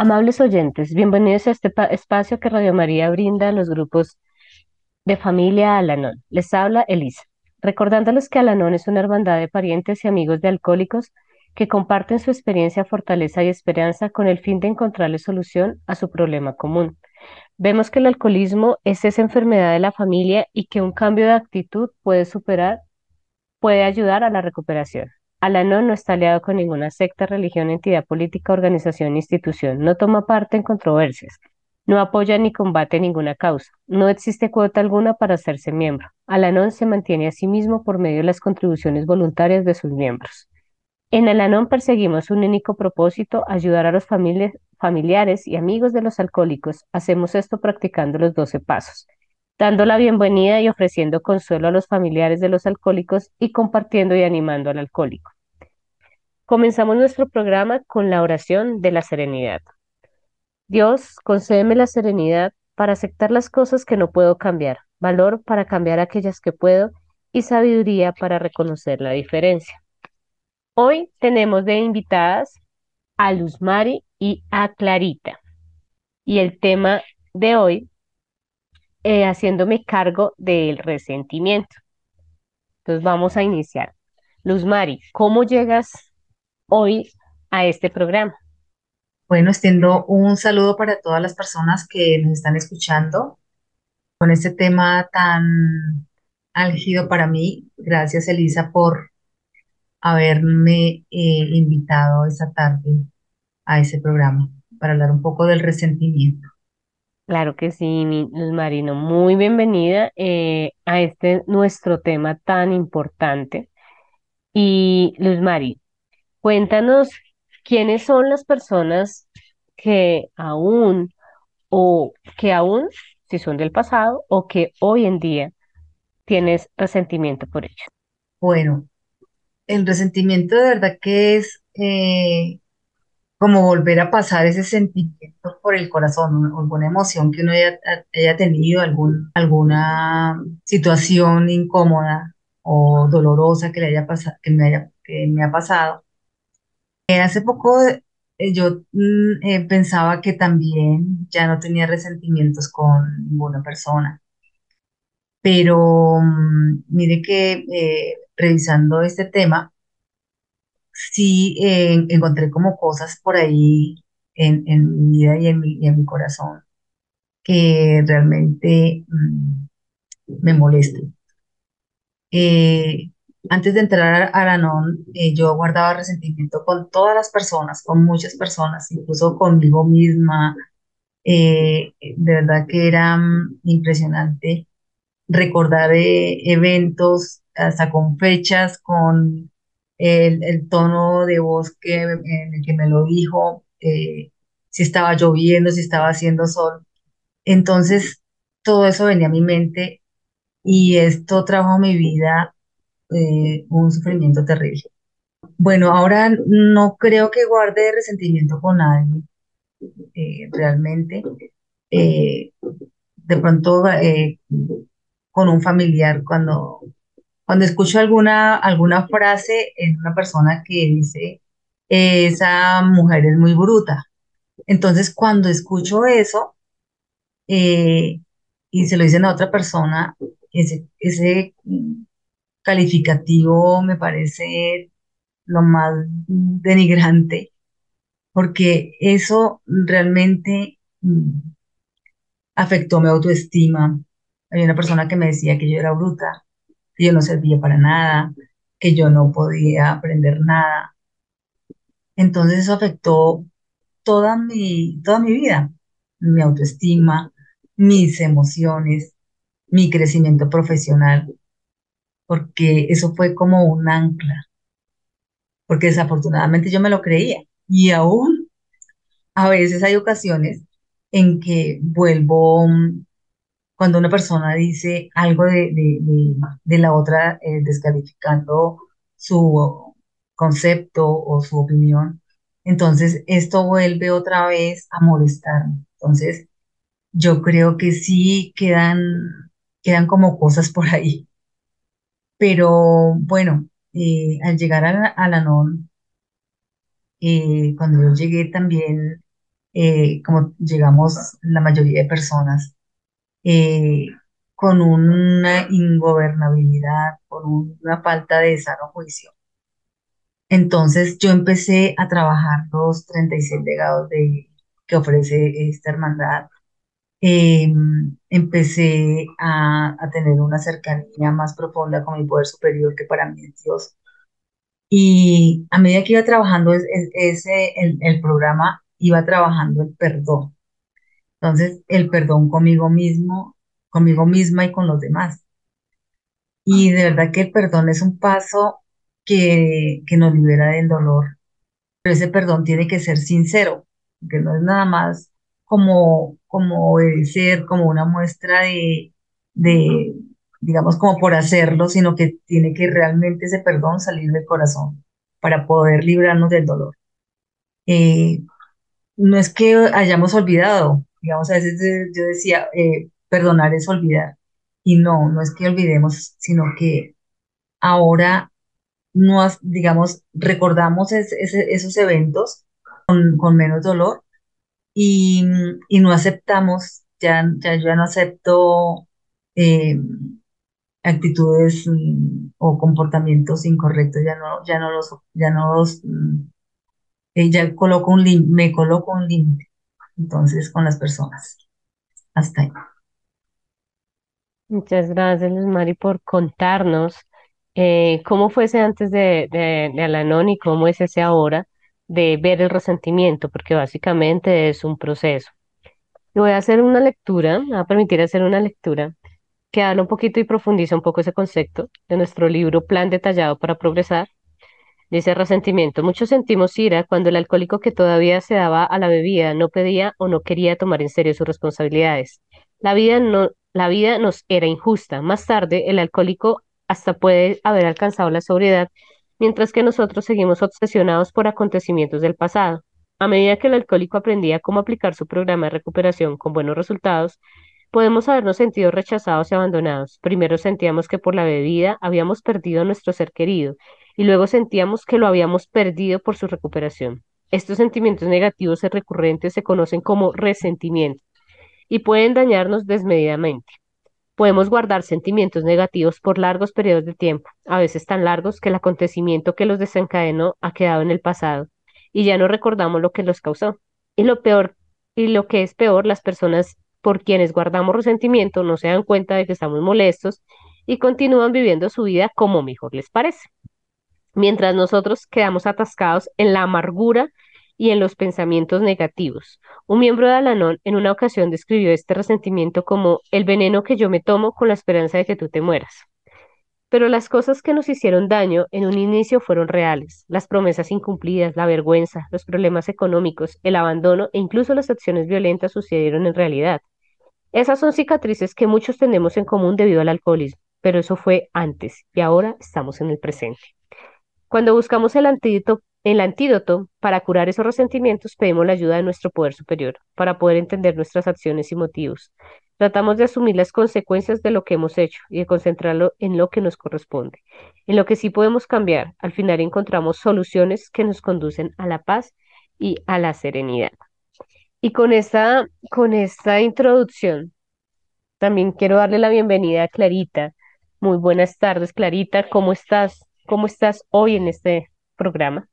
Amables oyentes, bienvenidos a este pa- espacio que Radio María brinda a los grupos de familia Alanón. Les habla Elisa, recordándoles que Alanón es una hermandad de parientes y amigos de alcohólicos que comparten su experiencia, fortaleza y esperanza con el fin de encontrarle solución a su problema común. Vemos que el alcoholismo es esa enfermedad de la familia y que un cambio de actitud puede superar, puede ayudar a la recuperación. Alanón no está aliado con ninguna secta, religión, entidad política, organización, institución. No toma parte en controversias. No apoya ni combate ninguna causa. No existe cuota alguna para hacerse miembro. Alanón se mantiene a sí mismo por medio de las contribuciones voluntarias de sus miembros. En Alanón perseguimos un único propósito, ayudar a los famili- familiares y amigos de los alcohólicos. Hacemos esto practicando los 12 pasos, dando la bienvenida y ofreciendo consuelo a los familiares de los alcohólicos y compartiendo y animando al alcohólico. Comenzamos nuestro programa con la oración de la serenidad. Dios, concédeme la serenidad para aceptar las cosas que no puedo cambiar, valor para cambiar aquellas que puedo y sabiduría para reconocer la diferencia. Hoy tenemos de invitadas a Luz Mari y a Clarita. Y el tema de hoy, eh, haciéndome cargo del resentimiento. Entonces vamos a iniciar. Luz Mari, ¿cómo llegas hoy a este programa? Bueno, extiendo un saludo para todas las personas que nos están escuchando con este tema tan álgido para mí. Gracias, Elisa, por haberme eh, invitado esta tarde a ese programa para hablar un poco del resentimiento. Claro que sí, Marino, muy bienvenida eh, a este nuestro tema tan importante. Y Luz Mari, cuéntanos quiénes son las personas que aún o que aún, si son del pasado, o que hoy en día tienes resentimiento por ellos. Bueno, el resentimiento de verdad que es eh, como volver a pasar ese sentimiento por el corazón, una- alguna emoción que uno haya, haya tenido, algún, alguna situación incómoda o dolorosa que le haya pasado, que me haya, que me ha pasado. Eh, hace poco eh, yo mm, eh, pensaba que también ya no tenía resentimientos con ninguna persona, pero mm, mire que revisando este tema, sí eh, encontré como cosas por ahí en, en mi vida y en mi, en mi corazón que realmente mm, me molestan. Eh, antes de entrar a Aranón, eh, yo guardaba resentimiento con todas las personas, con muchas personas, incluso conmigo misma. Eh, de verdad que era mm, impresionante recordar eventos, hasta con fechas, con el, el tono de voz que, en el que me lo dijo, eh, si estaba lloviendo, si estaba haciendo sol. Entonces, todo eso venía a mi mente y esto trajo a mi vida eh, un sufrimiento terrible. Bueno, ahora no creo que guarde resentimiento con nadie, eh, realmente. Eh, de pronto, eh, con un familiar, cuando Cuando escucho alguna, alguna frase en una persona que dice, esa mujer es muy bruta. Entonces, cuando escucho eso eh, y se lo dicen a otra persona, ese, ese calificativo me parece lo más denigrante, porque eso realmente mm, afectó mi autoestima. Había una persona que me decía que yo era bruta, que yo no servía para nada, que yo no podía aprender nada. Entonces eso afectó toda mi, toda mi vida, mi autoestima, mis emociones, mi crecimiento profesional, porque eso fue como un ancla, porque desafortunadamente yo me lo creía y aún a veces hay ocasiones en que vuelvo, mm, cuando una persona dice algo de, de, de- la otra, eh, descalificando su concepto o su opinión, entonces esto vuelve otra vez a molestarme. Entonces, yo creo que sí quedan, quedan como cosas por ahí. Pero bueno, eh, al llegar a a la NON, eh, cuando yo llegué también como llegamos la mayoría de personas, eh, con una ingobernabilidad, con una falta de sano juicio. Entonces yo empecé a trabajar los 36 legados de, que ofrece esta hermandad. Em, empecé a, a, tener una cercanía más profunda con mi poder superior que para mí es Dios. Y a medida que iba trabajando ese, el, el programa, iba trabajando el perdón. Entonces, el perdón conmigo mismo, conmigo misma y con los demás. Y de verdad que el perdón es un paso que, que nos libera del dolor. Pero ese perdón tiene que ser sincero, que no es nada más como, como obedecer, como una muestra de, de, digamos, como por hacerlo, sino que tiene que realmente ese perdón salir del corazón para poder librarnos del dolor. Eh, no es que hayamos olvidado, digamos, a veces yo decía, eh, perdonar es olvidar. Y no, no es que olvidemos, sino que ahora, nos, digamos, recordamos esos eventos con, menos dolor y, no aceptamos, ya, ya yo no acepto eh, actitudes mm, o comportamientos incorrectos, ya no, ya no los, ya no los, mm, ella coloco un me coloco un límite, entonces, con las personas. Hasta ahí. Muchas gracias, Luz Mari, por contarnos eh, cómo fue ese antes de, de, Alanón y cómo es ese ahora de ver el resentimiento, porque básicamente es un proceso. Voy a hacer una lectura, me voy a permitir hacer una lectura que habla un poquito y profundiza un poco ese concepto de nuestro libro Plan Detallado para Progresar. Dice resentimiento. Muchos sentimos ira cuando el alcohólico que todavía se daba a la bebida no pedía o no quería tomar en serio sus responsabilidades. La vida, no, la vida nos era injusta. Más tarde, el alcohólico hasta puede haber alcanzado la sobriedad, mientras que nosotros seguimos obsesionados por acontecimientos del pasado. A medida que el alcohólico aprendía cómo aplicar su programa de recuperación con buenos resultados, Podemos habernos sentido rechazados y abandonados. Primero sentíamos que por la bebida habíamos perdido a nuestro ser querido y luego sentíamos que lo habíamos perdido por su recuperación. Estos sentimientos negativos y recurrentes se conocen como resentimiento y pueden dañarnos desmedidamente. Podemos guardar sentimientos negativos por largos periodos de tiempo, a veces tan largos que el acontecimiento que los desencadenó ha quedado en el pasado y ya no recordamos lo que los causó. Y lo peor, y lo que es peor, las personas por quienes guardamos resentimiento no se dan cuenta de que estamos molestos y continúan viviendo su vida como mejor les parece. Mientras nosotros quedamos atascados en la amargura y en los pensamientos negativos. Un miembro de Alanón en una ocasión describió este resentimiento como el veneno que yo me tomo con la esperanza de que tú te mueras. Pero las cosas que nos hicieron daño en un inicio fueron reales, las promesas incumplidas, la vergüenza, los problemas económicos, el abandono e incluso las acciones violentas sucedieron en realidad. Esas son cicatrices que muchos tenemos en común debido al alcoholismo, pero eso fue antes y ahora estamos en el presente. Cuando buscamos el antídoto, el antídoto para curar esos resentimientos, pedimos la ayuda de nuestro poder superior para poder entender nuestras acciones y motivos. Tratamos de asumir las consecuencias de lo que hemos hecho y de concentrarlo en lo que nos corresponde, en lo que sí podemos cambiar. Al final encontramos soluciones que nos conducen a la paz y a la serenidad. Y con esta, con esta introducción, también quiero darle la bienvenida a Clarita. Muy buenas tardes, Clarita. ¿Cómo estás? ¿Cómo estás hoy en este programa?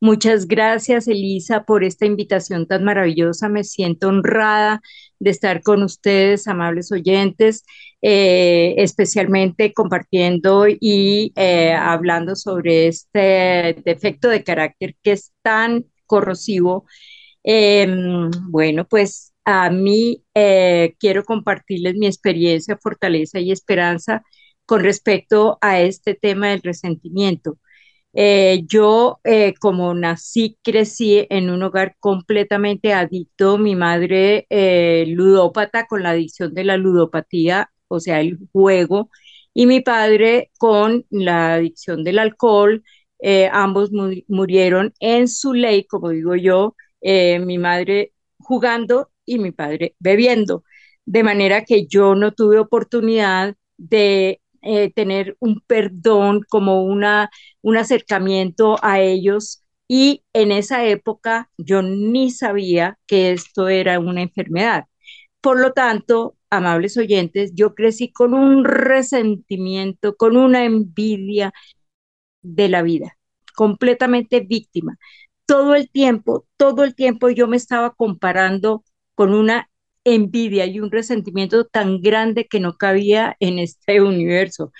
Muchas gracias, Elisa, por esta invitación tan maravillosa. Me siento honrada de estar con ustedes, amables oyentes, eh, especialmente compartiendo y eh, hablando sobre este defecto de carácter que es tan corrosivo. Em, bueno, pues a mí eh, quiero compartirles mi experiencia, fortaleza y esperanza con respecto a este tema del resentimiento. Eh, yo, eh, como nací, crecí en un hogar completamente adicto, mi madre eh, ludópata con la adicción de la ludopatía, o sea, el juego, y mi padre con la adicción del alcohol. ambos murieron en su ley, como digo yo, mi madre jugando y mi padre bebiendo, de manera que yo no tuve oportunidad de eh, tener un perdón, como una, un acercamiento a ellos Y en esa época yo ni sabía que esto era una enfermedad. Por lo tanto, amables oyentes, yo crecí con un resentimiento, con una envidia de la vida, completamente víctima. Todo el tiempo, todo el tiempo yo me estaba comparando con una envidia y un resentimiento tan grande que no cabía en este universo.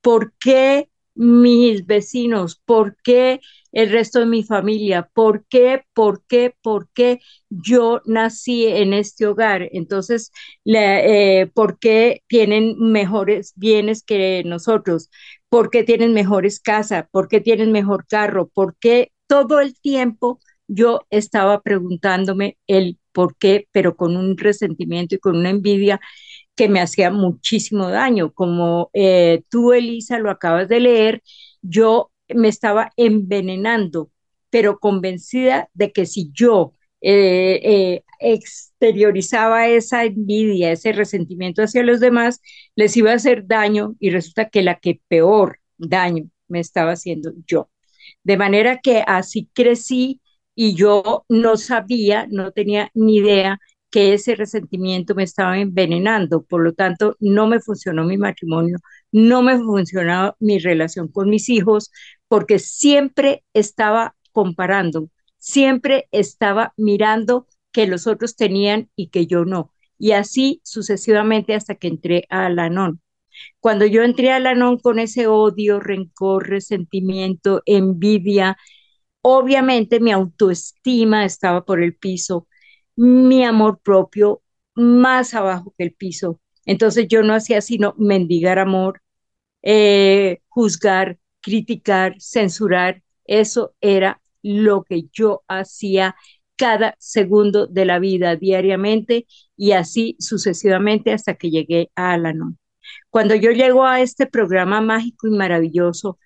¿Por qué mis vecinos? ¿Por qué el resto de mi familia? ¿Por qué? ¿Por qué? ¿Por qué yo nací en este hogar? Entonces, eh, ¿por qué tienen mejores bienes que nosotros? ¿Por qué tienen mejores casas? ¿Por qué tienen mejor carro? ¿Por qué todo el tiempo yo estaba preguntándome el por qué, pero con un resentimiento y con una envidia que me hacía muchísimo daño. Como eh, tú, Elisa, lo acabas de leer, yo me estaba envenenando, pero convencida de que si yo eh, eh, exteriorizaba esa envidia, ese resentimiento hacia los demás, les iba a hacer daño y resulta que la que peor daño me estaba haciendo yo. De manera que así crecí y yo no sabía, no tenía ni idea que ese resentimiento me estaba envenenando. Por lo tanto, no me funcionó mi matrimonio, no me funcionaba mi relación con mis hijos, porque siempre estaba comparando, siempre estaba mirando que los otros tenían y que yo no. Y así sucesivamente hasta que entré a Alanón. Cuando yo entré a Alanón con ese odio, rencor, resentimiento, envidia, obviamente mi autoestima estaba por el piso, mi amor propio más abajo que el piso. Entonces yo no hacía sino mendigar amor, eh, juzgar, criticar, censurar. Eso era lo que yo hacía cada segundo de la vida diariamente y así sucesivamente hasta que llegué a Alanon. Cuando yo llego a este programa mágico y maravilloso,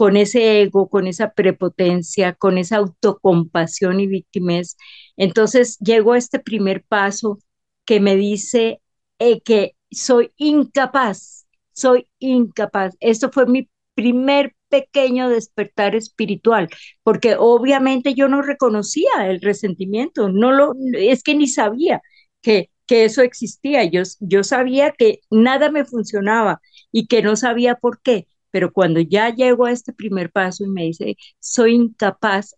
con ese ego, con esa prepotencia, con esa autocompasión y víctimas. Entonces llego a este primer paso que me dice eh, que soy incapaz, soy incapaz. Esto fue mi primer pequeño despertar espiritual, porque obviamente yo no reconocía el resentimiento, no lo, es que ni sabía que, que eso existía. Yo, yo sabía que nada me funcionaba y que no sabía por qué pero cuando ya llego a este primer paso y me dice, soy incapaz,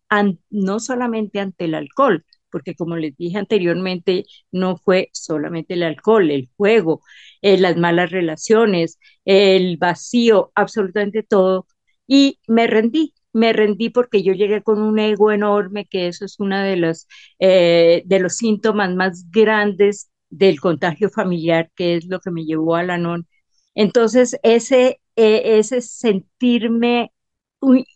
no solamente ante el alcohol, porque como les dije anteriormente, no fue solamente el alcohol, el juego, eh, las malas relaciones, el vacío, absolutamente todo. Y me rendí, me rendí porque yo llegué con un ego enorme, que eso es uno de los, eh, de los síntomas más grandes del contagio familiar, que es lo que me llevó a la non. Entonces, ese eh, ese sentirme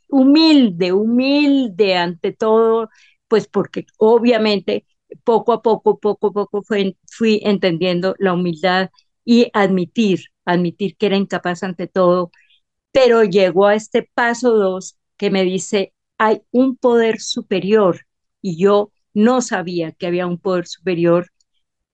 humilde, humilde ante todo, pues porque obviamente poco a poco, poco a poco fui entendiendo la humildad y admitir, admitir que era incapaz ante todo, pero llegó a este paso dos que me dice, hay un poder superior y yo no sabía que había un poder superior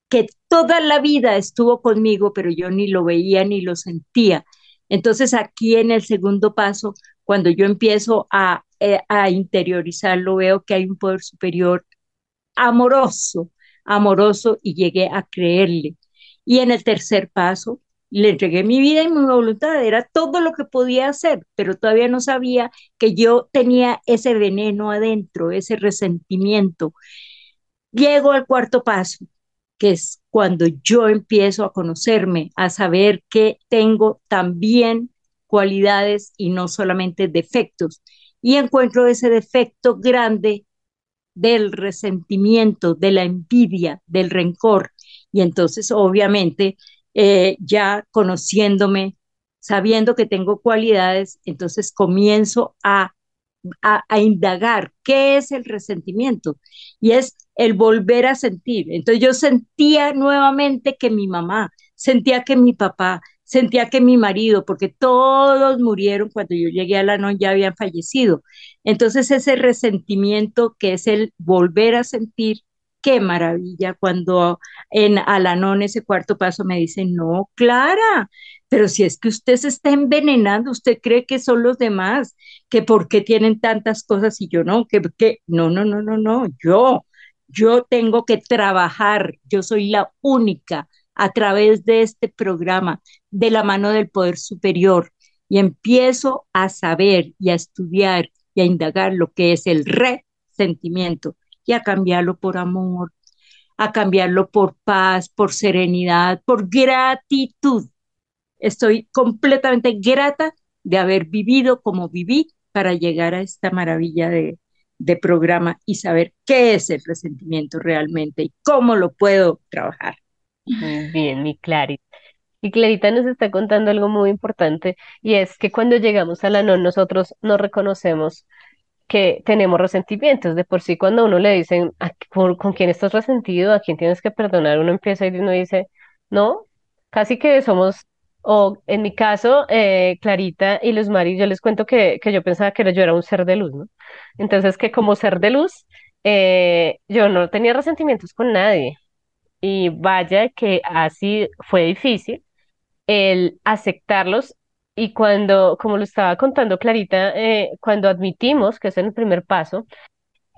que toda la vida estuvo conmigo, pero yo ni lo veía ni lo sentía. Entonces aquí en el segundo paso, cuando yo empiezo a, eh, a interiorizarlo, veo que hay un poder superior amoroso, amoroso y llegué a creerle. Y en el tercer paso, le entregué mi vida y mi voluntad, era todo lo que podía hacer, pero todavía no sabía que yo tenía ese veneno adentro, ese resentimiento. Llego al cuarto paso, que es cuando yo empiezo a conocerme, a saber que tengo también cualidades y no solamente defectos. Y encuentro ese defecto grande del resentimiento, de la envidia, del rencor. Y entonces, obviamente, eh, ya conociéndome, sabiendo que tengo cualidades, entonces comienzo a, a, indagar qué es el resentimiento. Y es el volver a sentir. Entonces yo sentía nuevamente que mi mamá, sentía que mi papá, sentía que mi marido, porque todos murieron cuando yo llegué a la noche, ya habían fallecido. Entonces ese resentimiento que es el volver a sentir qué maravilla cuando en Alanón ese cuarto paso me dicen, no, Clara, pero si es que usted se está envenenando, usted cree que son los demás, que por qué tienen tantas cosas y yo no, que, que no, no, no, no, no, yo, yo tengo que trabajar, yo soy la única a través de este programa, de la mano del Poder Superior, y empiezo a saber y a estudiar y a indagar lo que es el resentimiento y a cambiarlo por amor, a cambiarlo por paz, por serenidad, por gratitud. Estoy completamente grata de haber vivido como viví para llegar a esta maravilla de, programa y saber qué es el resentimiento realmente y cómo lo puedo trabajar. Bien, mi Clarita. Y Clarita nos está contando algo muy importante y es que cuando llegamos a la no, nosotros no reconocemos que tenemos resentimientos. De por sí, cuando uno le dicen con quién estás resentido, a quién tienes que perdonar, uno empieza y uno dice, no, casi que somos, o en mi caso, eh, Clarita y Luz Mari, yo les cuento que, que yo pensaba que yo era un ser de luz. Entonces, que como ser de luz, eh, yo no tenía resentimientos con nadie. Y vaya que así fue difícil el aceptarlos y cuando, como lo estaba contando Clarita, eh, cuando admitimos, que es el primer paso,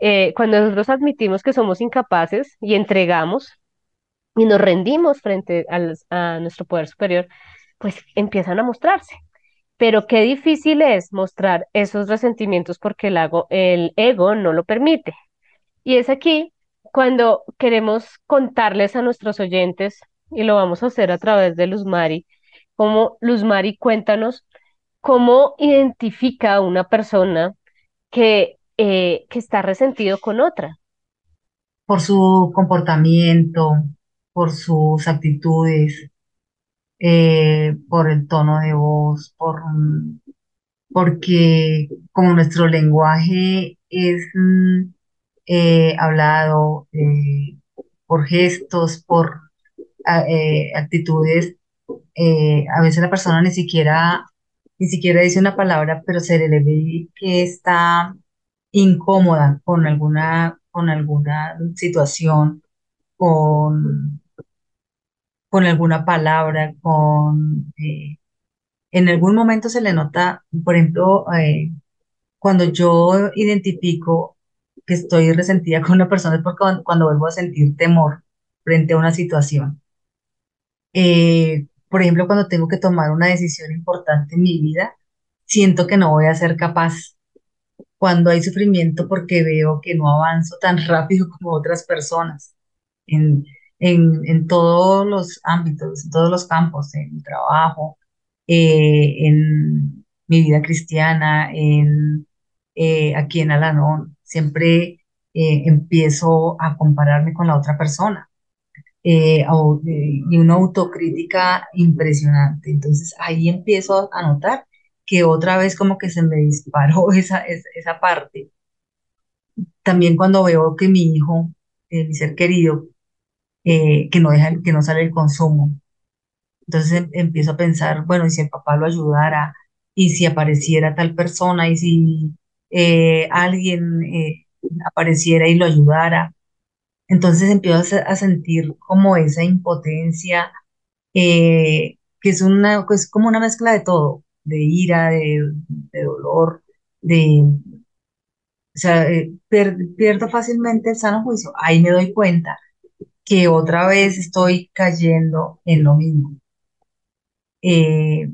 eh, cuando nosotros admitimos que somos incapaces y entregamos y nos rendimos frente a, nuestro poder superior, pues empiezan a mostrarse. Pero qué difícil es mostrar esos resentimientos porque el, el ego no lo permite. Y es aquí cuando queremos contarles a nuestros oyentes, y lo vamos a hacer a través de Luz Mari, como Luz Mari, cuéntanos cómo identifica a una persona que, eh, que está resentido con otra. Por su comportamiento, por sus actitudes, eh, por el tono de voz, por, porque como nuestro lenguaje es mm, eh, hablado por gestos, por actitudes eh, a veces la persona ni siquiera, ni siquiera dice una palabra, pero se le ve que está incómoda con alguna, con alguna situación, con, con alguna palabra, con... Eh, en algún momento se le nota, por ejemplo, eh, cuando yo identifico que estoy resentida con una persona es porque cuando, vuelvo a sentir temor frente a una situación. Por ejemplo, cuando tengo que tomar una decisión importante en mi vida, siento que no voy a ser capaz. Cuando hay sufrimiento porque veo que no avanzo tan rápido como otras personas en, en, todos los ámbitos, en todos los campos, en mi trabajo, eh, en mi vida cristiana, en, eh, aquí en Alanón, siempre eh, empiezo a compararme con la otra persona eh, eh, y una autocrítica impresionante. Entonces ahí empiezo a notar que otra vez como que se me disparó esa, esa, parte. También cuando veo que mi hijo, eh, mi ser querido, que no deja, que no sale el consumo. Entonces em, empiezo a pensar, bueno, y si el papá lo ayudara, y si apareciera tal persona, y si alguien apareciera y lo ayudara, entonces empiezo a, sentir como esa impotencia, eh, que es, una, es como una mezcla de todo, de ira, de, dolor, de... O sea, eh, pierdo fácilmente el sano juicio. Ahí me doy cuenta que otra vez estoy cayendo en lo mismo. Eh,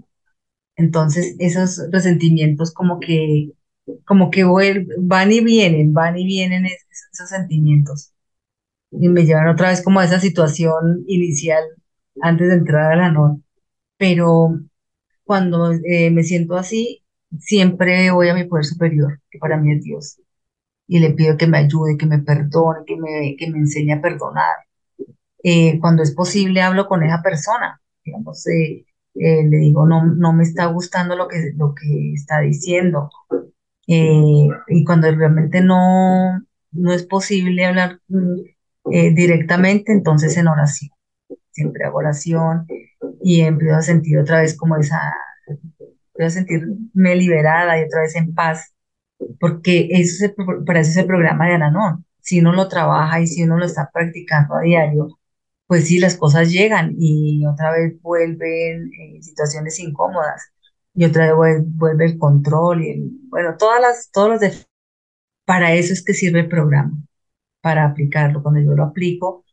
entonces, esos resentimientos como que, como que van y vienen, van y vienen esos sentimientos y me llevan otra vez como a esa situación inicial antes de entrar a la noche. Pero cuando eh, me siento así, siempre voy a mi poder superior, que para mí es Dios, y le pido que me ayude, que me perdone, que me, que me enseñe a perdonar. Eh, cuando es posible, hablo con esa persona, digamos, eh, le digo, no, no me está gustando lo que, lo que está diciendo. y cuando realmente no, no es posible hablar eh, directamente, entonces en oración. Siempre hago oración y empiezo a sentir otra vez como esa, empiezo a sentirme liberada y otra vez en paz, porque eso para eso es el programa de Ananón, si uno lo trabaja y si uno lo está practicando a diario, pues sí, las cosas llegan y otra vez vuelven eh, situaciones incómodas y otra vez vuelve, el control y bueno, todas las, todos los. Para eso es que sirve el programa, para aplicarlo. Cuando yo lo aplico,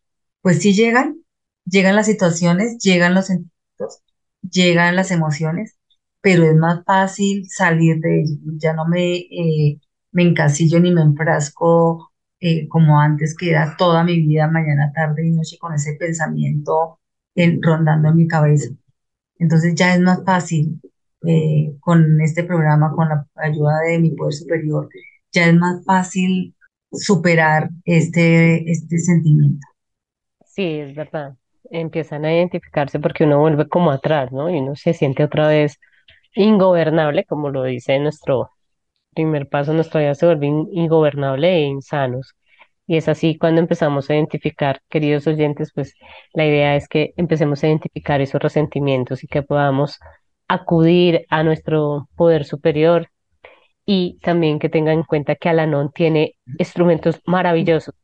pues sí llegan, llegan las situaciones, llegan los sentimientos, llegan las emociones, pero es más fácil salir de ello. Ya no me, eh, me encasillo ni me enfrasco eh, como antes, que era toda mi vida, mañana, tarde y noche, con ese pensamiento en, rondando en mi cabeza. Entonces ya es más fácil eh, con este programa, con la ayuda de mi poder superior, ya es más fácil superar este, este sentimiento. Sí, es verdad. Empiezan a identificarse porque uno vuelve como atrás, ¿no? Y uno se siente otra vez ingobernable, como lo dice nuestro primer paso, nuestra vida se vuelve ingobernable e insanos. Y es así cuando empezamos a identificar, queridos oyentes, pues la idea es que empecemos a identificar esos resentimientos y que podamos acudir a nuestro poder superior y también que tengan en cuenta que Alanon tiene instrumentos maravillosos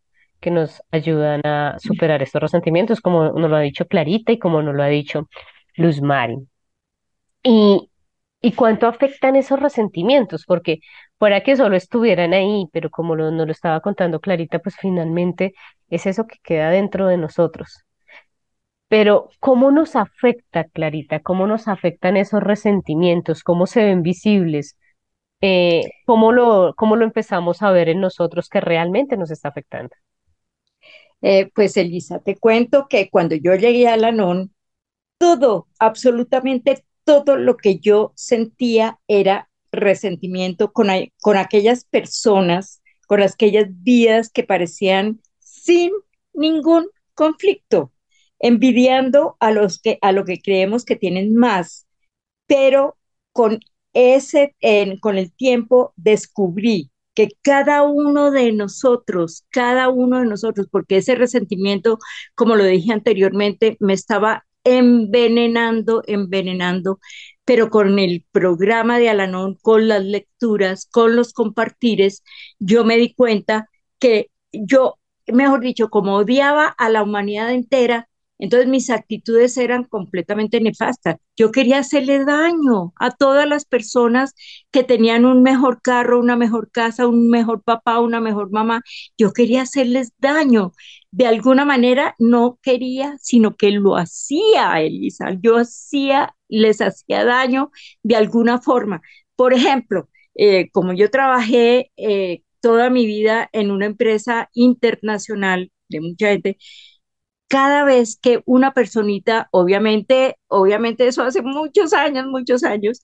que nos ayudan a superar estos resentimientos, como nos lo ha dicho Clarita y como nos lo ha dicho Luz Mari. Y, y cuánto afectan esos resentimientos, porque fuera que solo estuvieran ahí, pero como lo, nos lo estaba contando Clarita, pues finalmente es eso que queda dentro de nosotros. Pero ¿cómo nos afecta, Clarita? ¿Cómo nos afectan esos resentimientos? ¿Cómo se ven visibles? Eh, ¿cómo lo, cómo lo empezamos a ver en nosotros que realmente nos está afectando? Eh, pues Elisa, te cuento que cuando yo llegué a Lanón, todo, absolutamente todo lo que yo sentía era resentimiento con, con aquellas personas, con aquellas vidas que parecían sin ningún conflicto, envidiando a los que a lo que creemos que tienen más, pero con ese con el tiempo descubrí que cada uno de nosotros, cada uno de nosotros, porque ese resentimiento, como lo dije anteriormente, me estaba envenenando, envenenando, pero con el programa de Alanón, con las lecturas, con los compartires, yo me di cuenta que yo, mejor dicho, como odiaba a la humanidad entera, entonces mis actitudes eran completamente nefastas. Yo quería hacerle daño a todas las personas que tenían un mejor carro, una mejor casa, un mejor papá, una mejor mamá. Yo quería hacerles daño. De alguna manera no quería, sino que lo hacía, Elisa. Yo hacía, les hacía daño de alguna forma. Por ejemplo, eh, como yo trabajé eh, toda mi vida en una empresa internacional de mucha gente, cada vez que una personita, obviamente, obviamente eso hace muchos años, muchos años,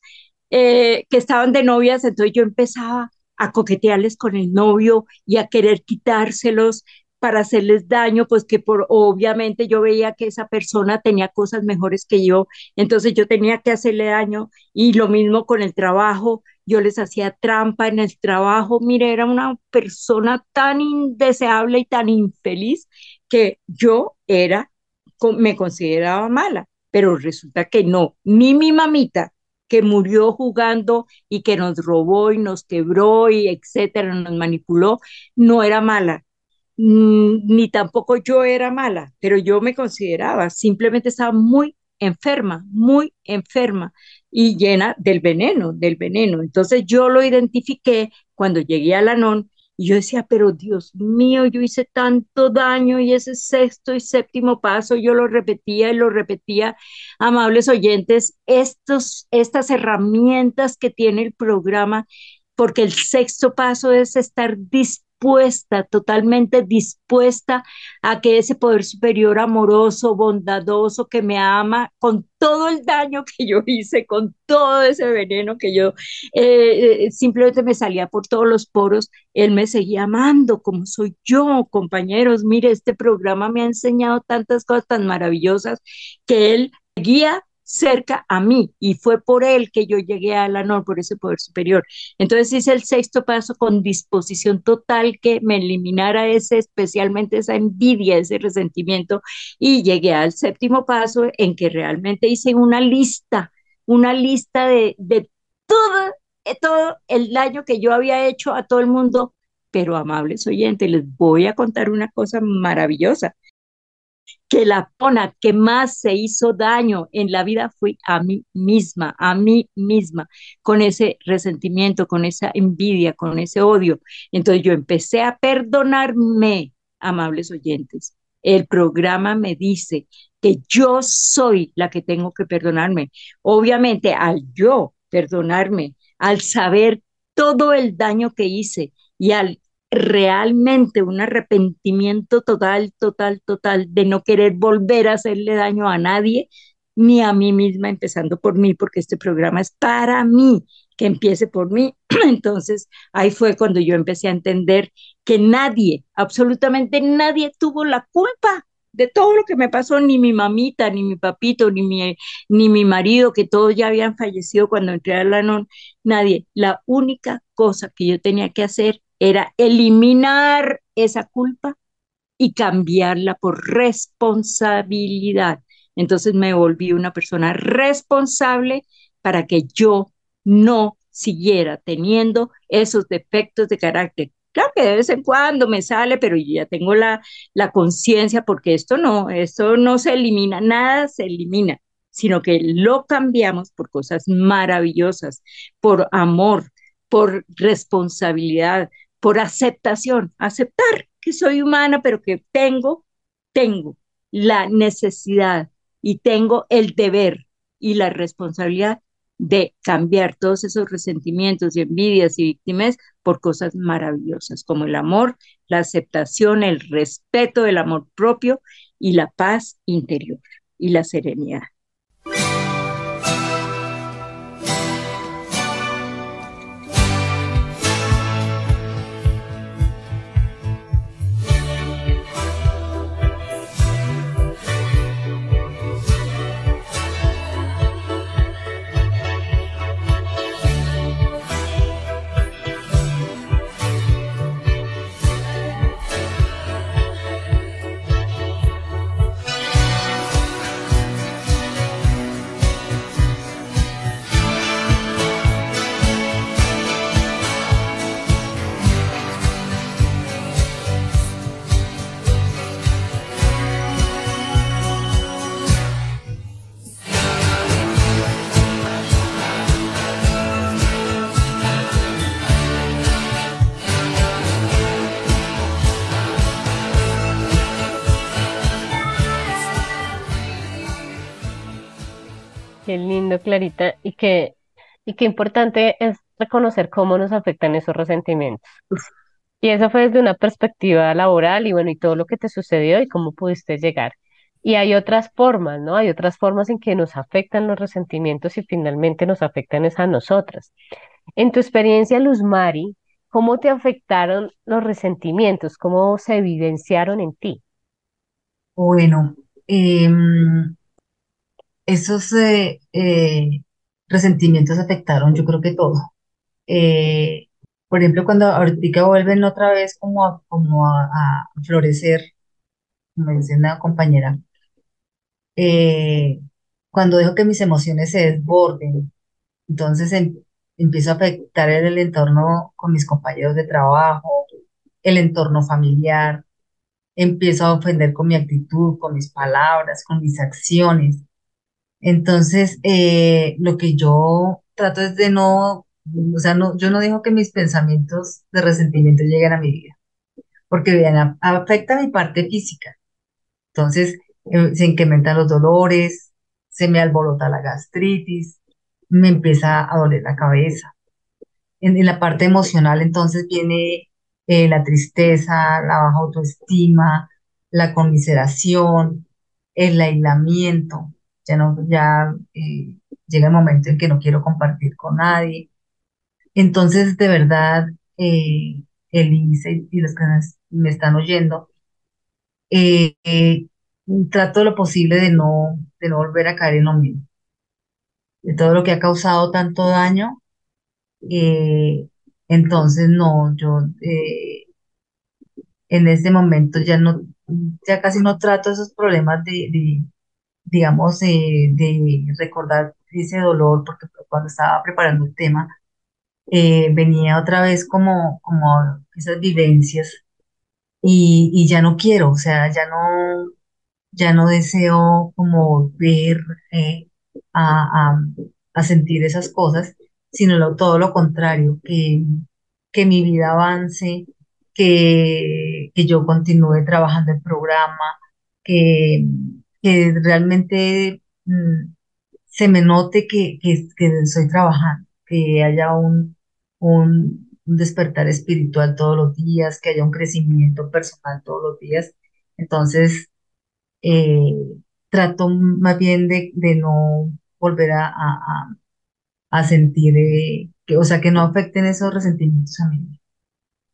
eh, que estaban de novias, entonces yo empezaba a coquetearles con el novio y a querer quitárselos para hacerles daño, pues que por obviamente yo veía que esa persona tenía cosas mejores que yo, entonces yo tenía que hacerle daño y lo mismo con el trabajo, yo les hacía trampa en el trabajo, mire, era una persona tan indeseable y tan infeliz que yo era, me consideraba mala, pero resulta que no, ni mi mamita que murió jugando y que nos robó y nos quebró y etcétera, nos manipuló, no era mala, mm, ni tampoco yo era mala, pero yo me consideraba, simplemente estaba muy enferma, muy enferma y llena del veneno, del veneno. Entonces yo lo identifiqué cuando llegué a Lanón y yo decía, pero Dios mío, yo hice tanto daño y ese sexto y séptimo paso yo lo repetía y lo repetía. Amables oyentes, estos, estas herramientas que tiene el programa, porque el sexto paso es estar dispuesto dispuesta, totalmente dispuesta a que ese poder superior amoroso, bondadoso, que me ama con todo el daño que yo hice, con todo ese veneno que yo eh, eh, simplemente me salía por todos los poros, él me seguía amando como soy yo, compañeros. Mire, este programa me ha enseñado tantas cosas tan maravillosas que él guía cerca a mí y fue por él que yo llegué a la NOR, por ese poder superior. Entonces hice el sexto paso con disposición total que me eliminara ese, especialmente esa envidia, ese resentimiento y llegué al séptimo paso en que realmente hice una lista, una lista de, de todo, eh, todo el daño que yo había hecho a todo el mundo Pero amables oyentes, les voy a contar una cosa maravillosa que la persona que más se hizo daño en la vida fue a mí misma, a mí misma, con ese resentimiento, con esa envidia, con ese odio. Entonces yo empecé a perdonarme, amables oyentes. El programa me dice que yo soy la que tengo que perdonarme. Obviamente, al yo perdonarme, al saber todo el daño que hice y al realmente un arrepentimiento total, total, total de no querer volver a hacerle daño a nadie, ni a mí misma, empezando por mí, porque este programa es para mí, que empiece por mí. Entonces, ahí fue cuando yo empecé a entender que nadie, absolutamente nadie tuvo la culpa de todo lo que me pasó, ni mi mamita, ni mi papito, ni mi, ni mi marido, que todos ya habían fallecido cuando entré a la NON, nadie. La única cosa que yo tenía que hacer era eliminar esa culpa y cambiarla por responsabilidad. Entonces me volví una persona responsable para que yo no siguiera teniendo esos defectos de carácter. Claro que de vez en cuando me sale, pero ya tengo la, la conciencia porque esto no, esto no se elimina, nada se elimina, sino que lo cambiamos por cosas maravillosas, por amor, por responsabilidad, por aceptación, aceptar que soy humana, pero que tengo, tengo la necesidad y tengo el deber y la responsabilidad de cambiar todos esos resentimientos y envidias y víctimas por cosas maravillosas como el amor, la aceptación, el respeto, el amor propio y la paz interior y la serenidad. Qué lindo, Clarita, y qué, y qué importante es reconocer cómo nos afectan esos resentimientos. Y eso fue desde una perspectiva laboral y bueno, y todo lo que te sucedió y cómo pudiste llegar. Y hay otras formas, ¿no? Hay otras formas en que nos afectan los resentimientos y finalmente nos afectan es a nosotras. En tu experiencia, Luz Mari, ¿cómo te afectaron los resentimientos? ¿Cómo se evidenciaron en ti? Bueno, em, esos eh, eh, resentimientos afectaron, yo creo que todo. Eh, por ejemplo, cuando ahorita vuelven otra vez como a, florecer, como dice una compañera, cuando dejo que mis emociones se desborden, entonces em- empiezo a afectar el entorno con mis compañeros de trabajo, el entorno familiar, empiezo a ofender con mi actitud, con mis palabras, con mis acciones. Entonces, eh, lo que yo trato es de no, o sea, no, yo no dejo que mis pensamientos de resentimiento lleguen a mi vida, porque vean, afecta mi parte física. Entonces, eh, se incrementan los dolores, se me alborota la gastritis, me empieza a doler la cabeza. En, en la parte emocional, entonces viene eh, la tristeza, la baja autoestima, la conmiseración, el aislamiento. Ya no, ya eh, llega el momento en que no quiero compartir con nadie. Entonces, de verdad, eh, Elise y los que me están oyendo, eh, eh, trato lo posible de no, de no volver a caer en lo mismo, de todo lo que ha causado tanto daño. eh, entonces, no, yo eh, en este momento ya no, ya casi no trato esos problemas de, digamos, eh, de recordar ese dolor, porque cuando estaba preparando el tema, eh, venía otra vez como, como esas vivencias y, y ya no quiero, o sea, ya no, ya no deseo como ver eh, a, a- a sentir esas cosas, sino lo- todo lo contrario, que, que mi vida avance, que, que yo continúe trabajando el programa, que, que realmente mm, se me note que, que, que estoy trabajando, que haya un, un, despertar espiritual todos los días, que haya un crecimiento personal todos los días. Entonces, eh, trato más bien de, de no volver a, a- a sentir, eh, que, o sea, que no afecten esos resentimientos a mí.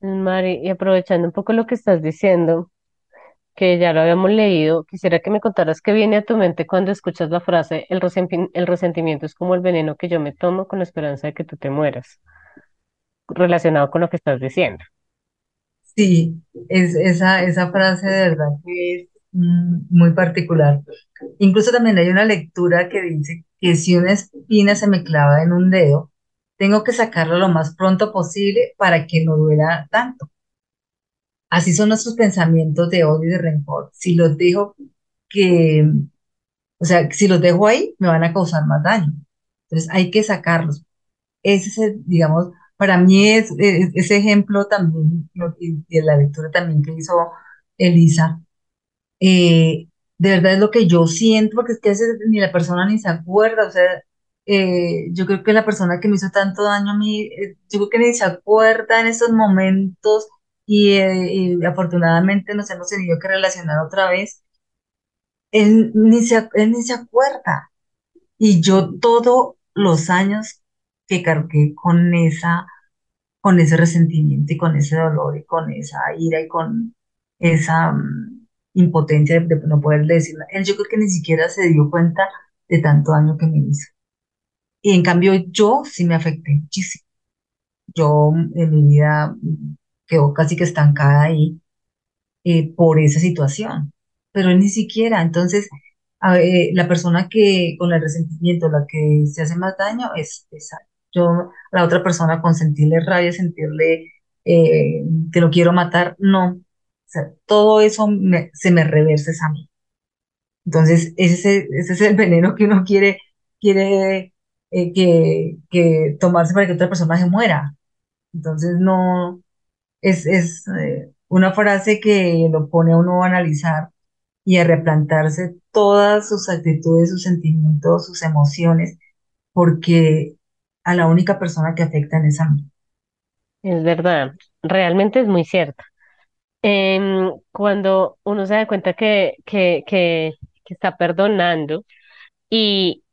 Mari, y aprovechando un poco lo que estás diciendo, que ya lo habíamos leído, quisiera que me contaras qué viene a tu mente cuando escuchas la frase, el el resentimiento es como el veneno que yo me tomo con la esperanza de que tú te mueras, relacionado con lo que estás diciendo. Sí, es, esa, esa frase de verdad que es mm, muy particular. Incluso también hay una lectura que dice que si una espina se me clava en un dedo, tengo que sacarlo lo más pronto posible para que no duela tanto. Así son nuestros pensamientos de odio y de rencor. Si los dejo que, o sea, si los dejo ahí, me van a causar más daño. Entonces hay que sacarlos. Ese es, digamos, para mí es, es- ese ejemplo también, de la lectura también que hizo Elisa, eh, de verdad es lo que yo siento, porque es que ni la persona ni se acuerda, o sea, eh, yo creo que la persona que me hizo tanto daño a mí, eh, yo creo que ni se acuerda en esos momentos y, eh, y afortunadamente nos hemos tenido que relacionar otra vez, él ni se, él ni se acuerda. Y yo todos los años que cargué con esa, con ese resentimiento y con ese dolor y con esa ira y con esa mm, impotencia de, de no poder decirle, él yo creo que ni siquiera se dio cuenta de tanto daño que me hizo. Y en cambio yo sí me afecté muchísimo. Yo en mi vida mm, quedó casi que estancada ahí eh, por esa situación, pero él ni siquiera. Entonces, a- eh, la persona que con el resentimiento, la que se hace más daño es esa. Yo, a la otra persona con sentirle rabia, sentirle eh, que lo quiero matar, no. O sea, todo eso me- se me reversa es a mí. Entonces, ese, es- ese es el veneno que uno quiere, quiere eh, que, que tomarse para que otra persona se muera. Entonces, no, es, es eh, una frase que lo pone a uno a analizar y a replantarse todas sus actitudes, sus sentimientos, sus emociones, porque a la única persona que afectan es a mí. Es verdad, realmente es muy cierto. Em, cuando uno se da cuenta que, que, que está perdonando y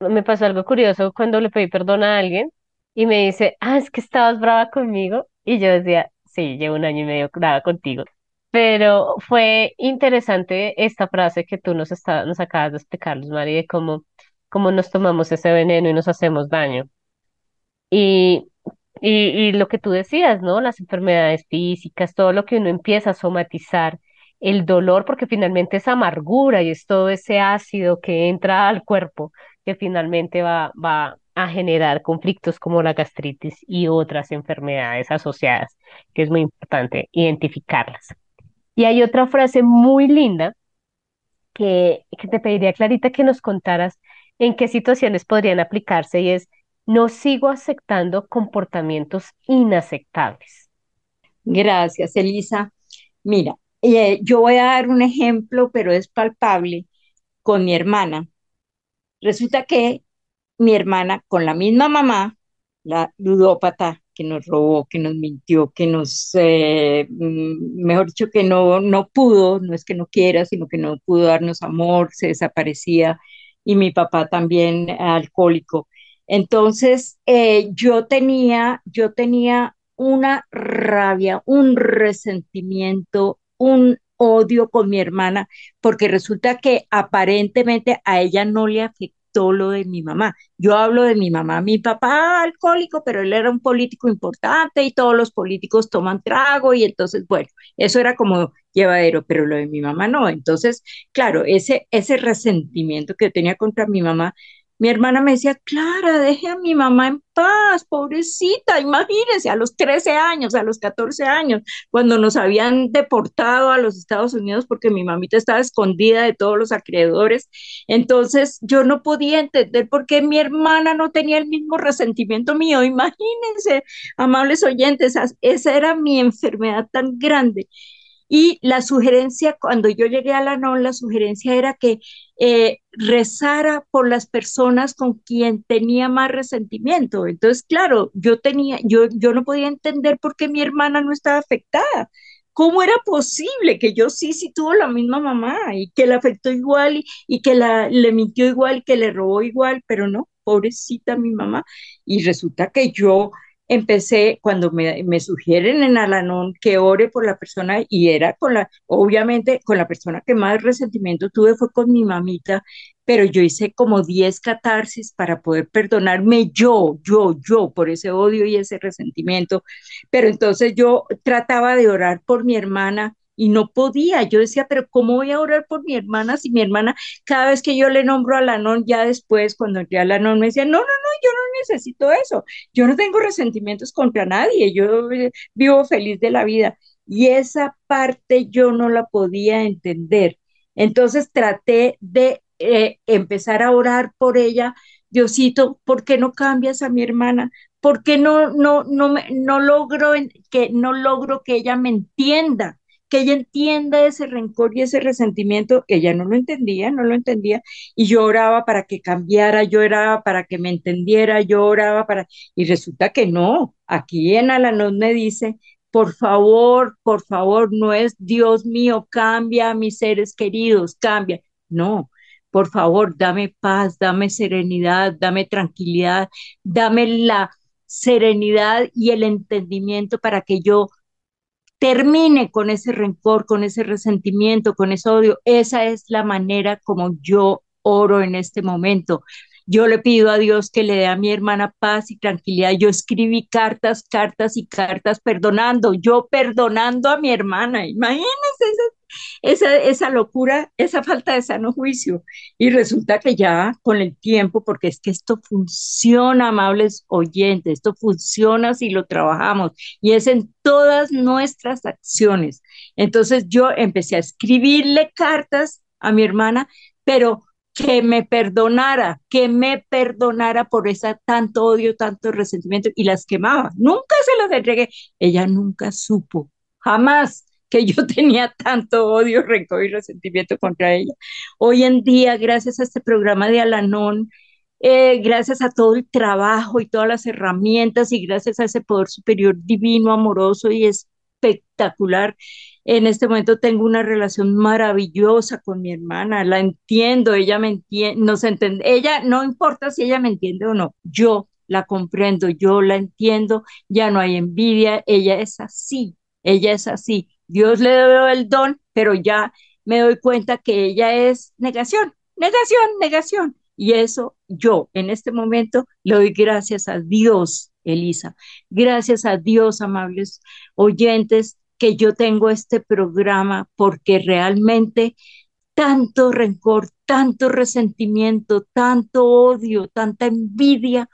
me pasó algo curioso cuando le pedí perdón a alguien y me dice, ah, es que estabas brava conmigo y yo decía, sí, llevo un año y medio brava contigo. Pero fue interesante esta frase que tú nos, está, nos acabas de explicar, Luz María, de cómo, cómo nos tomamos ese veneno y nos hacemos daño. Y, y, y lo que tú decías, ¿no? Las enfermedades físicas, todo lo que uno empieza a somatizar, el dolor, porque finalmente es amargura y es todo ese ácido que entra al cuerpo que finalmente va, va a generar conflictos como la gastritis y otras enfermedades asociadas, que es muy importante identificarlas. Y hay otra frase muy linda que, que te pediría, Clarita, que nos contaras en qué situaciones podrían aplicarse y es, no sigo aceptando comportamientos inaceptables. Gracias, Elisa. Mira, eh, yo voy a dar un ejemplo, pero es palpable con mi hermana. Resulta que mi hermana, con la misma mamá, la ludópata que nos robó, que nos mintió, que nos, eh, mm, mejor dicho, que no, no pudo, no es que no quiera, sino que no pudo darnos amor, se desaparecía, y mi papá también alcohólico. Entonces, eh, yo tenía, yo tenía una rabia, un resentimiento, un odio con mi hermana, porque resulta que aparentemente a ella no le afectó lo de mi mamá. Yo hablo de mi mamá, mi papá alcohólico, pero él era un político importante y todos los políticos toman trago y entonces, bueno, eso era como llevadero, pero lo de mi mamá no. Entonces, claro, ese, ese resentimiento que tenía contra mi mamá mi hermana me decía, Clara, deje a mi mamá en paz, pobrecita, imagínese, a los 13 años, a los 14 años, cuando nos habían deportado a los Estados Unidos porque mi mamita estaba escondida de todos los acreedores. Entonces yo no podía entender por qué mi hermana no tenía el mismo resentimiento mío. Imagínense, amables oyentes, esa era mi enfermedad tan grande. Y la sugerencia, cuando yo llegué a la NON, la sugerencia era que eh, rezara por las personas con quien tenía más resentimiento. Entonces, claro, yo tenía, yo, yo no podía entender por qué mi hermana no estaba afectada. ¿Cómo era posible que yo sí, sí tuvo la misma mamá y que la afectó igual y, y que la, le mintió igual, que le robó igual, pero no, pobrecita mi mamá. Y resulta que yo empecé, cuando me, me, sugieren en Alanón que ore por la persona, y era con la, obviamente, con la persona que más resentimiento tuve fue con mi mamita, pero yo hice como 10 catarsis para poder perdonarme yo, yo, yo, por ese odio y ese resentimiento. Pero entonces yo trataba de orar por mi hermana y no podía. Yo decía, pero ¿cómo voy a orar por mi hermana si mi hermana, cada vez que yo le nombro a Lanón, ya después, cuando entré a Lanón, me decía, no, no, no, yo no necesito eso. Yo no tengo resentimientos contra nadie. Yo eh, vivo feliz de la vida. Y esa parte yo no la podía entender. Entonces traté de eh, empezar a orar por ella. Diosito, ¿por qué no cambias a mi hermana? ¿Por qué no, no, no, no logro que, no logro que ella me entienda? Que ella entienda ese rencor y ese resentimiento, que ella no lo entendía, no lo entendía, y yo oraba para que cambiara, yo oraba para que me entendiera, yo oraba para, y resulta que no, aquí en Alanón me dice, por favor, por favor, no es Dios mío, cambia a mis seres queridos, cambia, no, por favor, dame paz, dame serenidad, dame tranquilidad, dame la serenidad y el entendimiento para que yo termine con ese rencor, con ese resentimiento, con ese odio. Esa es la manera como yo oro en este momento. Yo le pido a Dios que le dé a mi hermana paz y tranquilidad. Yo escribí cartas, cartas y cartas perdonando, yo perdonando a mi hermana. Imagínense esa, esa locura, esa falta de sano juicio. Y resulta que ya con el tiempo, porque es que esto funciona, amables oyentes, esto funciona si lo trabajamos y es en todas nuestras acciones. Entonces yo empecé a escribirle cartas a mi hermana, pero que me perdonara, que me perdonara por esa tanto odio, tanto resentimiento y las quemaba. Nunca se las entregué. Ella nunca supo, jamás que yo tenía tanto odio, rencor y resentimiento contra ella. Hoy en día, gracias a este programa de Alanón, eh, gracias a todo el trabajo y todas las herramientas y gracias a ese poder superior divino, amoroso y espectacular, en este momento tengo una relación maravillosa con mi hermana, la entiendo, ella me entiende, nos entiende, ella no importa si ella me entiende o no, yo la comprendo, yo la entiendo, ya no hay envidia, ella es así, ella es así Dios le dio el don, pero ya me doy cuenta que ella es negación, negación, negación. Y eso yo en este momento le doy gracias a Dios, Elisa. Gracias a Dios, amables oyentes, que yo tengo este programa porque realmente tanto rencor, tanto resentimiento, tanto odio, tanta envidia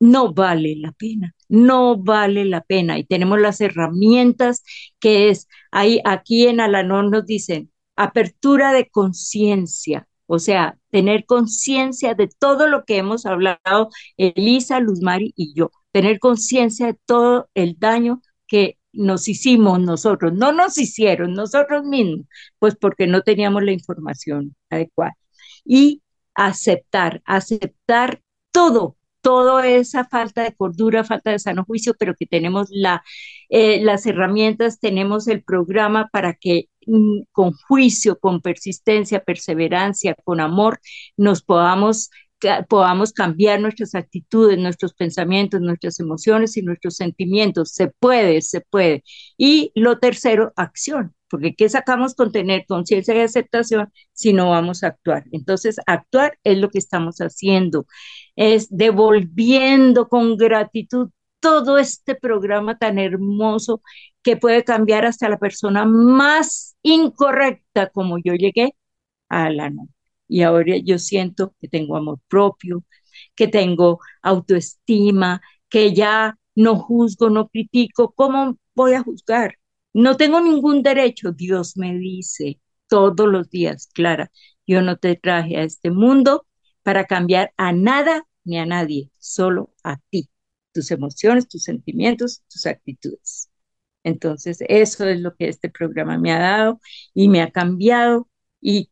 no vale la pena, no vale la pena. Y tenemos las herramientas que es, ahí, aquí en Alanón nos dicen, apertura de conciencia, o sea, tener conciencia de todo lo que hemos hablado Elisa, Luzmari y yo, tener conciencia de todo el daño que nos hicimos nosotros, no nos hicieron nosotros mismos, pues porque no teníamos la información adecuada. Y aceptar, aceptar todo, toda esa falta de cordura, falta de sano juicio, pero que tenemos la, eh, las herramientas, tenemos el programa para que mm, con juicio, con persistencia, perseverancia, con amor, nos podamos podamos cambiar nuestras actitudes, nuestros pensamientos, nuestras emociones y nuestros sentimientos. Se puede, se puede. Y lo tercero, acción porque ¿qué sacamos con tener conciencia y aceptación si no vamos a actuar? Entonces, actuar es lo que estamos haciendo, es devolviendo con gratitud todo este programa tan hermoso que puede cambiar hasta la persona más incorrecta como yo llegué a la no. Y ahora yo siento que tengo amor propio, que tengo autoestima, que ya no juzgo, no critico, ¿cómo voy a juzgar? No tengo ningún derecho, Dios me dice todos los días, Clara, yo no te traje a este mundo para cambiar a nada ni a nadie, solo a ti, tus emociones, tus sentimientos, tus actitudes. Entonces, eso es lo que este programa me ha dado y me ha cambiado y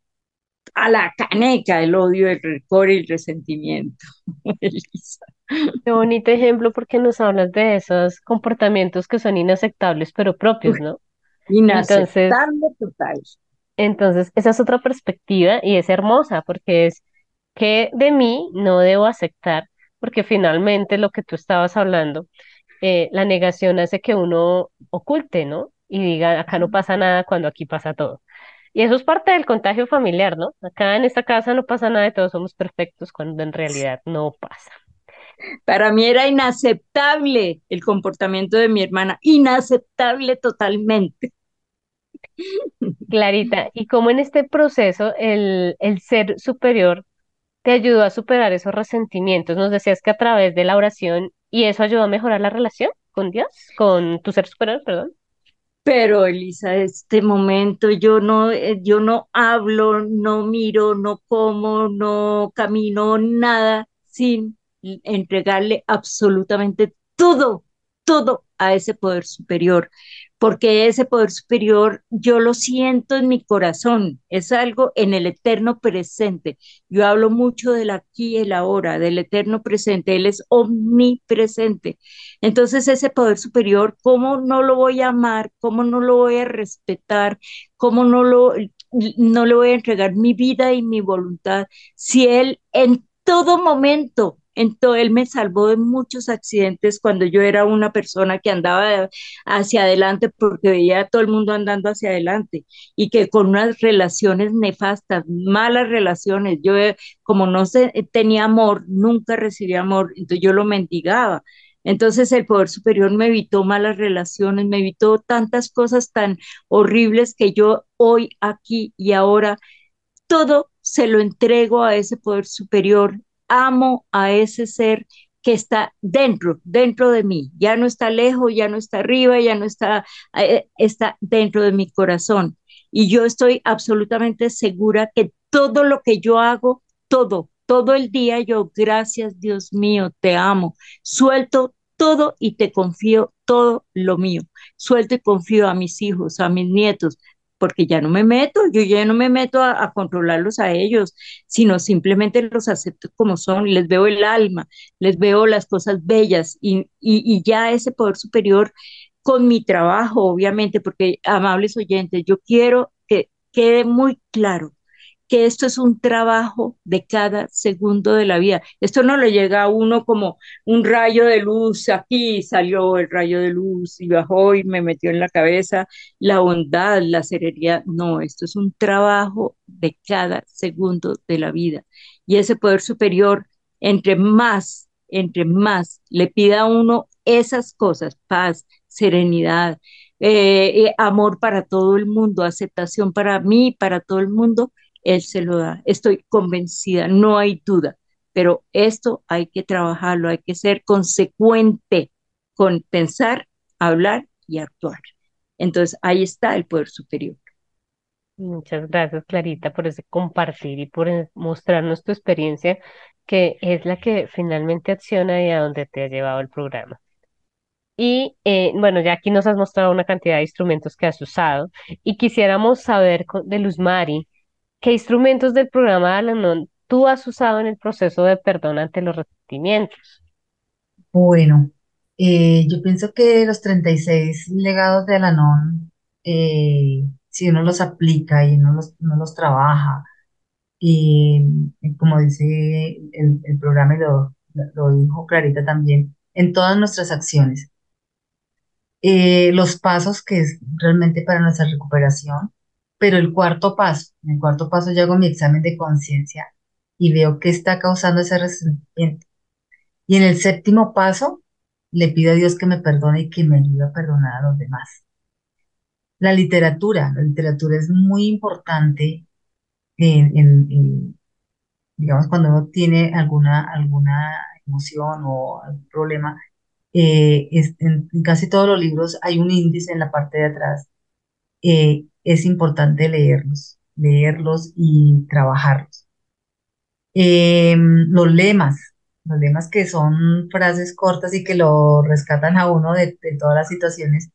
a la caneca el odio, el rencor y el resentimiento. Elisa. Qué bonito ejemplo porque nos hablas de esos comportamientos que son inaceptables pero propios, ¿no? Inaceptable total. Entonces, esa es otra perspectiva y es hermosa porque es que de mí no debo aceptar, porque finalmente lo que tú estabas hablando, eh, la negación hace que uno oculte, ¿no? Y diga, acá no pasa nada cuando aquí pasa todo. Y eso es parte del contagio familiar, ¿no? Acá en esta casa no pasa nada, todos somos perfectos cuando en realidad no pasa. Para mí era inaceptable el comportamiento de mi hermana, inaceptable totalmente. Clarita, y cómo en este proceso el, el ser superior te ayudó a superar esos resentimientos. Nos decías que a través de la oración y eso ayudó a mejorar la relación con Dios, con tu ser superior, perdón. Pero Elisa, este momento yo no, eh, yo no hablo, no miro, no como, no camino, nada sin entregarle absolutamente todo, todo a ese poder superior porque ese poder superior yo lo siento en mi corazón, es algo en el eterno presente. Yo hablo mucho del aquí y el ahora, del eterno presente, Él es omnipresente. Entonces ese poder superior, ¿cómo no lo voy a amar? ¿Cómo no lo voy a respetar? ¿Cómo no, lo, no le voy a entregar mi vida y mi voluntad si Él en todo momento entonces, él me salvó de muchos accidentes cuando yo era una persona que andaba hacia adelante porque veía a todo el mundo andando hacia adelante y que con unas relaciones nefastas, malas relaciones, yo como no tenía amor, nunca recibí amor, entonces yo lo mendigaba. Entonces el poder superior me evitó malas relaciones, me evitó tantas cosas tan horribles que yo hoy, aquí y ahora, todo se lo entrego a ese poder superior amo a ese ser que está dentro, dentro de mí. Ya no está lejos, ya no está arriba, ya no está, eh, está dentro de mi corazón. Y yo estoy absolutamente segura que todo lo que yo hago, todo, todo el día yo, gracias Dios mío, te amo. Suelto todo y te confío todo lo mío. Suelto y confío a mis hijos, a mis nietos, porque ya no me meto, yo ya no me meto a, controlarlos a ellos, sino simplemente los acepto como son, les veo el alma, les veo las cosas bellas y, y ya ese poder superior con mi trabajo, obviamente, porque amables oyentes, yo quiero que quede muy claro que esto es un trabajo de cada segundo de la vida. Esto no le llega a uno como un rayo de luz, aquí salió el rayo de luz y bajó y me metió en la cabeza la bondad, la serenidad. No, esto es un trabajo de cada segundo de la vida. Y ese poder superior, entre más, entre más le pida a uno esas cosas, paz, serenidad, eh, eh, amor para todo el mundo, aceptación para mí, para todo el mundo, él se lo da. Estoy convencida, no hay duda, pero esto hay que trabajarlo, hay que ser consecuente con pensar, hablar y actuar. Entonces, ahí está el poder superior. Muchas gracias, Clarita, por ese compartir y por mostrarnos tu experiencia, que es la que finalmente acciona y a donde te ha llevado el programa. Y eh, bueno, ya aquí nos has mostrado una cantidad de instrumentos que has usado y quisiéramos saber de Luz Mari, ¿Qué instrumentos del programa de Alanon tú has usado en el proceso de perdón ante los resentimientos? Bueno, eh, yo pienso que los 36 legados de Alanon, eh, si uno los aplica y uno los, los trabaja, y como dice el, programa y lo, lo dijo Clarita también, en todas nuestras acciones, eh, los pasos que es realmente para nuestra recuperación, pero el cuarto paso, en el cuarto paso yo hago mi examen de conciencia y veo qué está causando ese resentimiento. Y en el séptimo paso, le pido a Dios que me perdone y que me ayude a perdonar a los demás. La literatura, la literatura es muy importante en, digamos, cuando uno tiene alguna, alguna emoción o algún problema, eh, es- en, en casi todos los libros hay un índice en la parte de atrás. Eh, es importante leerlos, leerlos y trabajarlos. Eh, los lemas, los lemas que son frases cortas y que lo rescatan a uno de, todas las situaciones.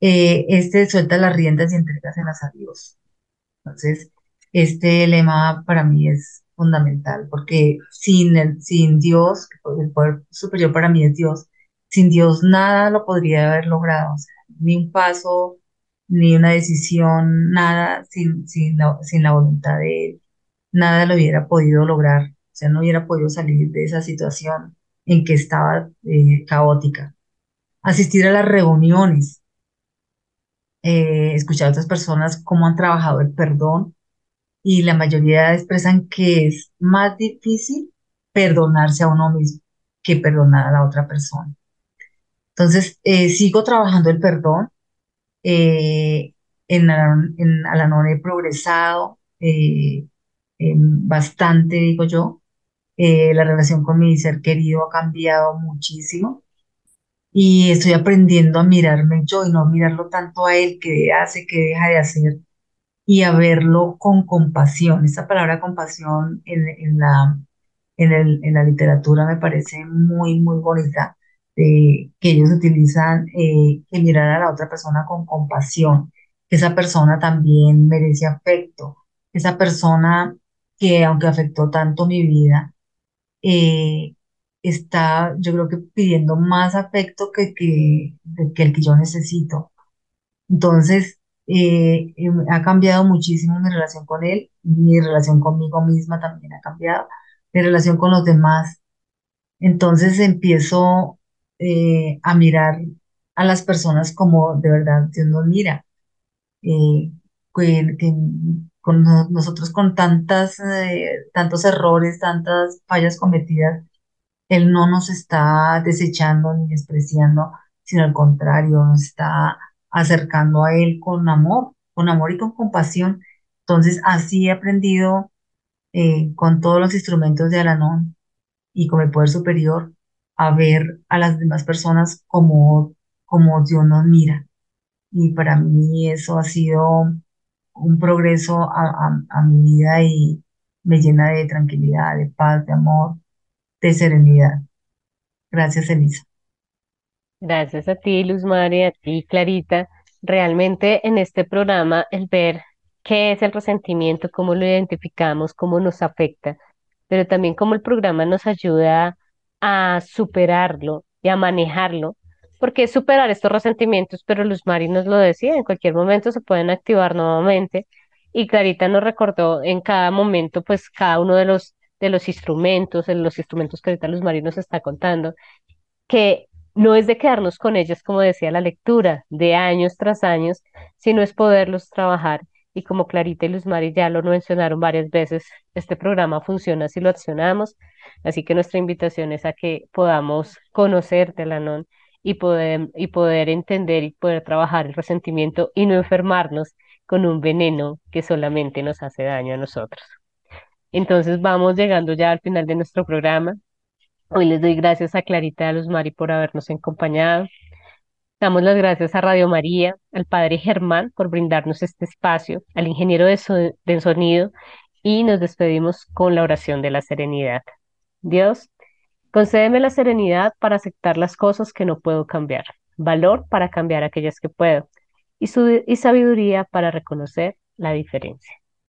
Eh, este suelta las riendas y entrégaselas a Dios. Entonces, este lema para mí es fundamental porque sin, el, sin Dios, el poder superior para mí es Dios, sin Dios nada lo podría haber logrado, ni un paso, ni una decisión, nada sin, sin la, sin la voluntad de Él, nada lo hubiera podido lograr, o sea, no hubiera podido salir de esa situación en que estaba eh, caótica. Asistir a las reuniones, eh, escuchar a otras personas cómo han trabajado el perdón y la mayoría expresan que es más difícil perdonarse a uno mismo que perdonar a la otra persona. Entonces, eh, sigo trabajando el perdón. Eh, en, en Al-Anon he progresado eh, bastante, digo yo. Eh, la relación con mi ser querido ha cambiado muchísimo y estoy aprendiendo a mirarme yo y no mirarlo tanto a él, que hace, que deja de hacer y a verlo con compasión. Esa palabra compasión en, en la, en el- en la literatura me parece muy, muy bonita, eh, que ellos utilizan eh, que mirar a la otra persona con compasión, que esa persona también merece afecto, esa persona que aunque afectó tanto mi vida, eh, está yo creo que pidiendo más afecto que, que, que el que yo necesito. Entonces, eh, eh, ha cambiado muchísimo mi relación con él, mi relación conmigo misma también ha cambiado, mi relación con los demás. Entonces empiezo eh, a mirar a las personas como de verdad Dios nos mira, eh, que, que con no- nosotros con tantas, eh, tantos errores, tantas fallas cometidas, él no nos está desechando ni despreciando, sino al contrario, nos está acercando a Él con amor, con amor y con compasión. Entonces, así he aprendido eh, con todos los instrumentos de Alanón y con el poder superior a ver a las demás personas como, como Dios nos mira. Y para mí eso ha sido un progreso a, a a mi vida y me llena de tranquilidad, de paz, de amor, de serenidad. Gracias, Elisa. Gracias a ti, Luz María, a ti, Clarita. Realmente en este programa el ver qué es el resentimiento, cómo lo identificamos, cómo nos afecta, pero también cómo el programa nos ayuda a superarlo y a manejarlo, porque es superar estos resentimientos, pero Luz Mari nos lo decía, en cualquier momento se pueden activar nuevamente y Clarita nos recordó en cada momento, pues cada uno de los de los instrumentos, de los instrumentos que ahorita Luz Mari nos está contando que no es de quedarnos con ellas, como decía la lectura, de años tras años, sino es poderlos trabajar. Y como Clarita y Luz Mari ya lo mencionaron varias veces, este programa funciona si lo accionamos, así que nuestra invitación es a que podamos conocer de la NON y poder, y poder entender y poder trabajar el resentimiento y no enfermarnos con un veneno que solamente nos hace daño a nosotros. Entonces vamos llegando ya al final de nuestro programa. Hoy les doy gracias a Clarita y a Luz Mari por habernos acompañado. Damos las gracias a Radio María, al Padre Germán por brindarnos este espacio, al ingeniero de, so- de sonido y nos despedimos con la oración de la serenidad. Dios, concédeme la serenidad para aceptar las cosas que no puedo cambiar, valor para cambiar aquellas que puedo y, y sabiduría para reconocer la diferencia.